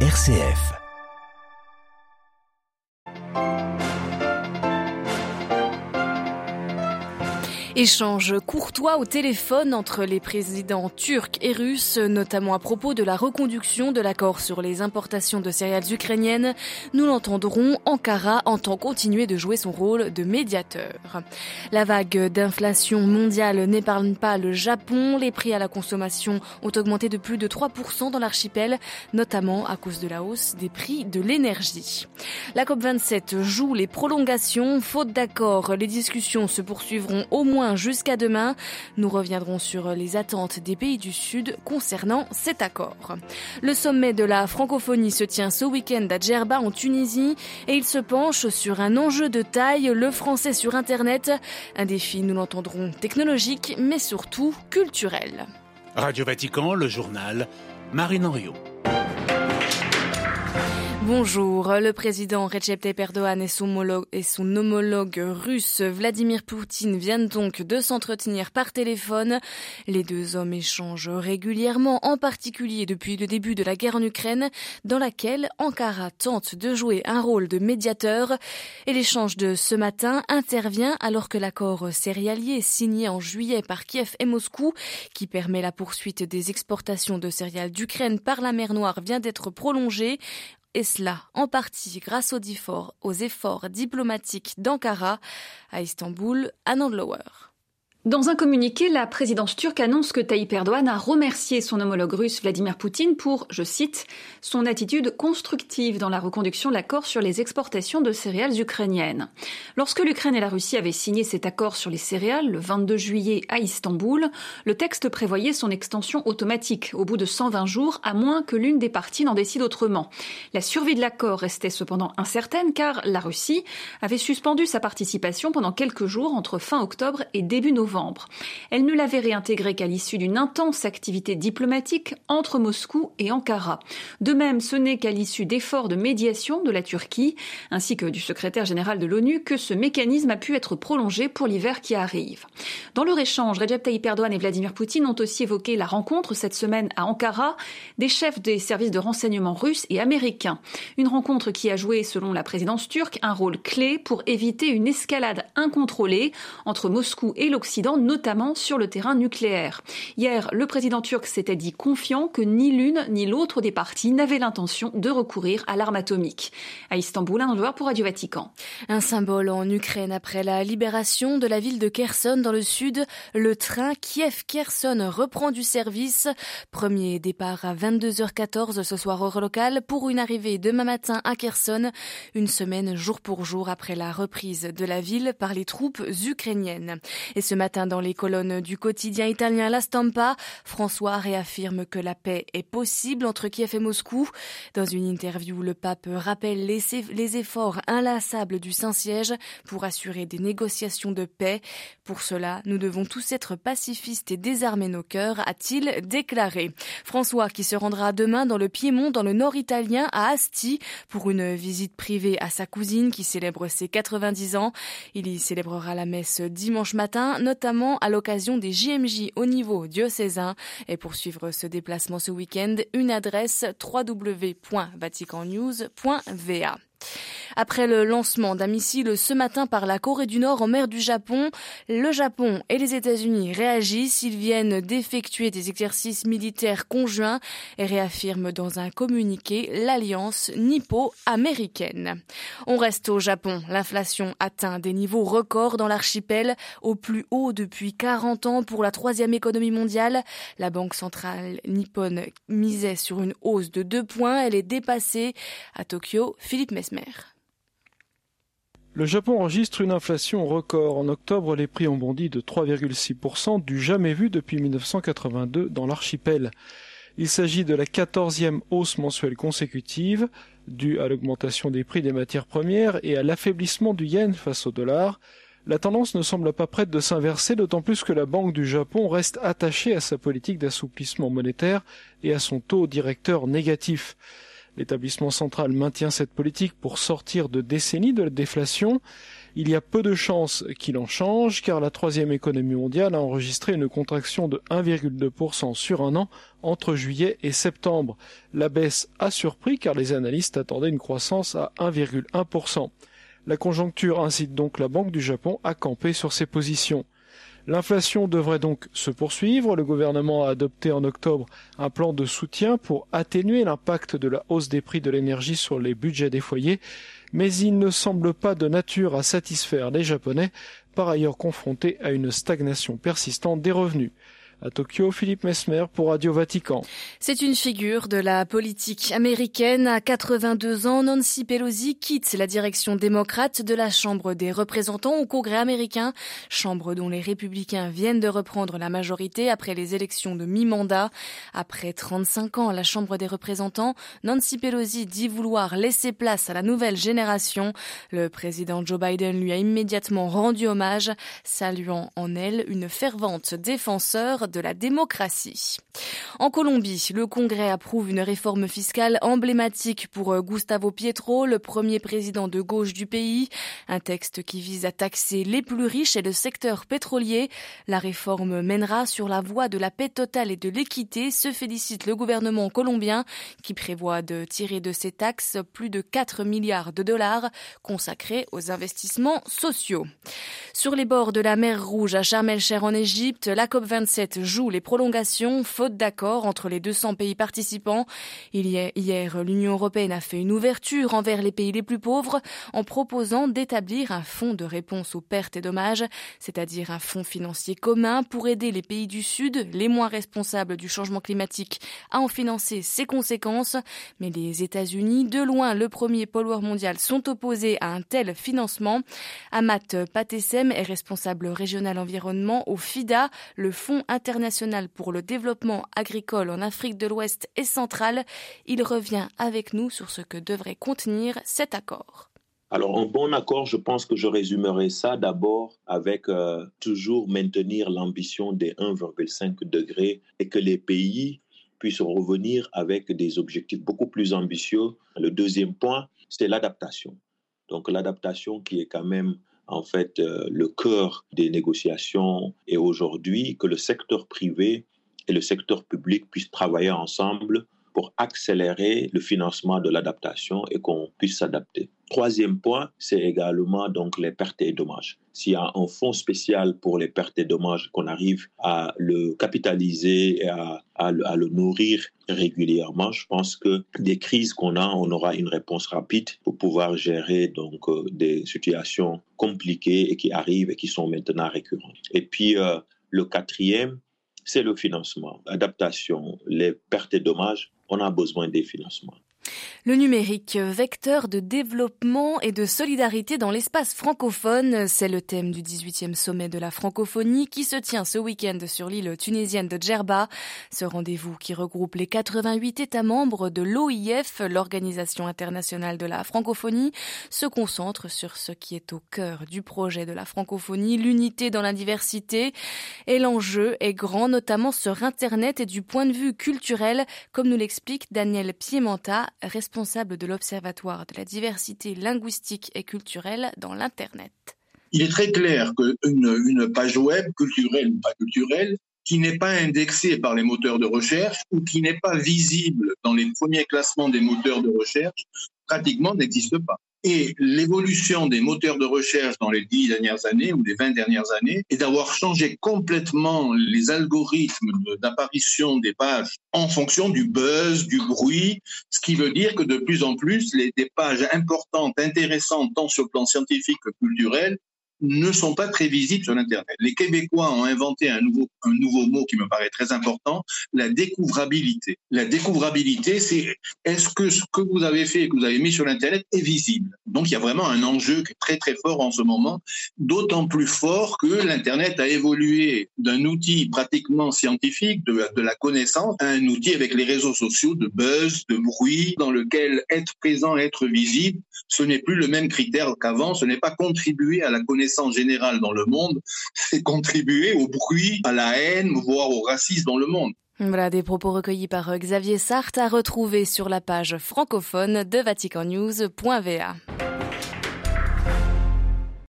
RCF. Échange courtois au téléphone entre les présidents turcs et russes, notamment à propos de la reconduction de l'accord sur les importations de céréales ukrainiennes. Nous l'entendrons, Ankara entend continuer de jouer son rôle de médiateur. La vague d'inflation mondiale n'épargne pas le Japon. Les prix à la consommation ont augmenté de plus de 3% dans l'archipel, notamment à cause de la hausse des prix de l'énergie. La COP27 joue les prolongations. Faute d'accord, les discussions se poursuivront au moins jusqu'à demain. Nous reviendrons sur les attentes des pays du Sud concernant cet accord. Le sommet de la francophonie se tient ce week-end à Djerba en Tunisie et il se penche sur un enjeu de taille, le français sur Internet. Un défi, nous l'entendrons, technologique mais surtout culturel. Radio Vatican, le journal, Marine Henriot. Bonjour. Le président Recep Tayyip Erdogan et son, homologue, et son homologue russe Vladimir Poutine viennent donc de s'entretenir par téléphone. Les deux hommes échangent régulièrement, en particulier depuis le début de la guerre en Ukraine, dans laquelle Ankara tente de jouer un rôle de médiateur. Et l'échange de ce matin intervient alors que l'accord céréalier signé en juillet par Kiev et Moscou, qui permet la poursuite des exportations de céréales d'Ukraine par la mer Noire, vient d'être prolongé et cela en partie grâce aux, efforts diplomatiques d'Ankara à Istanbul, à Nandlower. Dans un communiqué, la présidence turque annonce que Tayyip Erdogan a remercié son homologue russe Vladimir Poutine pour, je cite, son attitude constructive dans la reconduction de l'accord sur les exportations de céréales ukrainiennes. Lorsque l'Ukraine et la Russie avaient signé cet accord sur les céréales le 22 juillet à Istanbul, le texte prévoyait son extension automatique au bout de 120 jours, à moins que l'une des parties n'en décide autrement. La survie de l'accord restait cependant incertaine car la Russie avait suspendu sa participation pendant quelques jours entre fin octobre et début novembre. Elle ne l'avait réintégré qu'à l'issue d'une intense activité diplomatique entre Moscou et Ankara. De même, ce n'est qu'à l'issue d'efforts de médiation de la Turquie, ainsi que du secrétaire général de l'ONU, que ce mécanisme a pu être prolongé pour l'hiver qui arrive. Dans leur échange, Recep Tayyip Erdogan et Vladimir Poutine ont aussi évoqué la rencontre cette semaine à Ankara des chefs des services de renseignement russes et américains. Une rencontre qui a joué, selon la présidence turque, un rôle clé pour éviter une escalade incontrôlée entre Moscou et l'Occident notamment sur le terrain nucléaire. Hier, le président turc s'était dit confiant que ni l'une ni l'autre des parties n'avait l'intention de recourir à l'arme atomique. À Istanbul, un endroit pour Radio Vatican. Un symbole en Ukraine après la libération de la ville de Kherson dans le sud, le train Kiev-Kherson reprend du service. Premier départ à 22h14 ce soir heure locale pour une arrivée demain matin à Kherson, une semaine jour pour jour après la reprise de la ville par les troupes ukrainiennes. Et ce matin, dans les colonnes du quotidien italien La Stampa, François réaffirme que la paix est possible entre Kiev et Moscou. Dans une interview, le pape rappelle les, efforts inlassables du Saint-Siège pour assurer des négociations de paix. Pour cela, nous devons tous être pacifistes et désarmer nos cœurs, a-t-il déclaré. François qui se rendra demain dans le Piémont, dans le nord italien, à Asti, pour une visite privée à sa cousine qui célèbre ses 90 ans. Il y célébrera la messe dimanche matin, notamment notamment à l'occasion des JMJ au niveau diocésain. Et pour suivre ce déplacement ce week-end, une adresse www.vaticannews.va. Après le lancement d'un missile ce matin par la Corée du Nord en mer du Japon, le Japon et les États-Unis réagissent. Ils viennent d'effectuer des exercices militaires conjoints et réaffirment dans un communiqué l'alliance nippo-américaine. On reste au Japon. L'inflation atteint des niveaux records dans l'archipel, au plus haut depuis 40 ans pour la troisième économie mondiale. La Banque centrale nippone misait sur une hausse de 2 points. Elle est dépassée. À Tokyo, Philippe Le Japon enregistre une inflation record. En octobre, les prix ont bondi de 3,6%, du jamais vu depuis 1982 dans l'archipel. Il s'agit de la quatorzième hausse mensuelle consécutive, due à l'augmentation des prix des matières premières et à l'affaiblissement du yen face au dollar. La tendance ne semble pas prête de s'inverser, d'autant plus que la Banque du Japon reste attachée à sa politique d'assouplissement monétaire et à son taux directeur négatif. L'établissement central maintient cette politique pour sortir de décennies de déflation. Il y a peu de chances qu'il en change car la troisième économie mondiale a enregistré une contraction de 1,2% sur un an entre juillet et septembre. La baisse a surpris car les analystes attendaient une croissance à 1,1%. La conjoncture incite donc la Banque du Japon à camper sur ses positions. L'inflation devrait donc se poursuivre. Le gouvernement a adopté en octobre un plan de soutien pour atténuer l'impact de la hausse des prix de l'énergie sur les budgets des foyers, mais il ne semble pas de nature à satisfaire les Japonais, par ailleurs confrontés à une stagnation persistante des revenus. À Tokyo, Philippe Mesmer pour Radio Vatican. C'est une figure de la politique américaine. À 82 ans, Nancy Pelosi quitte la direction démocrate de la Chambre des représentants au Congrès américain, chambre dont les républicains viennent de reprendre la majorité après les élections de mi-mandat. Après 35 ans à la Chambre des représentants, Nancy Pelosi dit vouloir laisser place à la nouvelle génération. Le président Joe Biden lui a immédiatement rendu hommage, saluant en elle une fervente défenseur de la démocratie. En Colombie, le Congrès approuve une réforme fiscale emblématique pour euh, Gustavo Pietro, le premier président de gauche du pays. Un texte qui vise à taxer les plus riches et le secteur pétrolier. La réforme mènera sur la voie de la paix totale et de l'équité, se félicite le gouvernement colombien qui prévoit de tirer de ces taxes plus de 4 milliards de dollars consacrés aux investissements sociaux. Sur les bords de la mer Rouge à Sharm el-Cher en Égypte, la COP27 joue les prolongations, faute d'accord entre les 200 pays participants. hier, l'Union européenne a fait une ouverture envers les pays les plus pauvres en proposant d'établir un fonds de réponse aux pertes et dommages, c'est-à-dire un fonds financier commun pour aider les pays du Sud, les moins responsables du changement climatique, à en financer ses conséquences. Mais les États-Unis, de loin le premier pollueur mondial, sont opposés à un tel financement. Amat Patessem est responsable régional environnement au FIDA, le Fonds international pour le développement agricole en Afrique de l'Ouest et centrale. Il revient avec nous sur ce que devrait contenir cet accord. Alors, un bon accord, je pense que je résumerai ça d'abord avec euh, toujours maintenir l'ambition des 1,5 degrés et que les pays puissent revenir avec des objectifs beaucoup plus ambitieux. Le deuxième point, c'est l'adaptation. Donc, l'adaptation qui est quand même en fait euh, le cœur des négociations est aujourd'hui que le secteur privé et le secteur public puissent travailler ensemble pour accélérer le financement de l'adaptation et qu'on puisse s'adapter. Troisième point, c'est également donc les pertes et dommages. S'il y a un fonds spécial pour les pertes et dommages, qu'on arrive à le capitaliser et à, le nourrir régulièrement, je pense que des crises qu'on a, on aura une réponse rapide pour pouvoir gérer donc euh, des situations compliquées et qui arrivent et qui sont maintenant récurrentes. Et puis euh, le quatrième, c'est le financement, adaptation, les pertes et dommages on a besoin des financements. Le numérique, vecteur de développement et de solidarité dans l'espace francophone, c'est le thème du 18e sommet de la francophonie qui se tient ce week-end sur l'île tunisienne de Djerba. Ce rendez-vous qui regroupe les 88 États membres de l'OIF, l'Organisation internationale de la francophonie, se concentre sur ce qui est au cœur du projet de la francophonie, l'unité dans la diversité. Et l'enjeu est grand, notamment sur Internet et du point de vue culturel, comme nous l'explique Daniel Piementa, responsable de l'Observatoire de la diversité linguistique et culturelle dans l'Internet. Il est très clair qu'une une page web, culturelle ou pas culturelle, qui n'est pas indexée par les moteurs de recherche ou qui n'est pas visible dans les premiers classements des moteurs de recherche, pratiquement n'existe pas. Et l'évolution des moteurs de recherche dans les dix dernières années ou les vingt dernières années est d'avoir changé complètement les algorithmes d'apparition des pages en fonction du buzz, du bruit, ce qui veut dire que de plus en plus, les, des pages importantes, intéressantes, tant sur le plan scientifique que culturel, ne sont pas très visibles sur Internet. Les Québécois ont inventé un nouveau, un nouveau mot qui me paraît très important, la découvrabilité. La découvrabilité, c'est est-ce que ce que vous avez fait et que vous avez mis sur Internet est visible? Donc il y a vraiment un enjeu très très fort en ce moment, d'autant plus fort que l'Internet a évolué d'un outil pratiquement scientifique, de, la connaissance, à un outil avec les réseaux sociaux de buzz, de bruit, dans lequel être présent, être visible, ce n'est plus le même critère qu'avant, ce n'est pas contribuer à la connaissance générale dans le monde, c'est contribuer au bruit, à la haine, voire au racisme dans le monde. Voilà des propos recueillis par Xavier Sartre à retrouver sur la page francophone de vaticannews.va.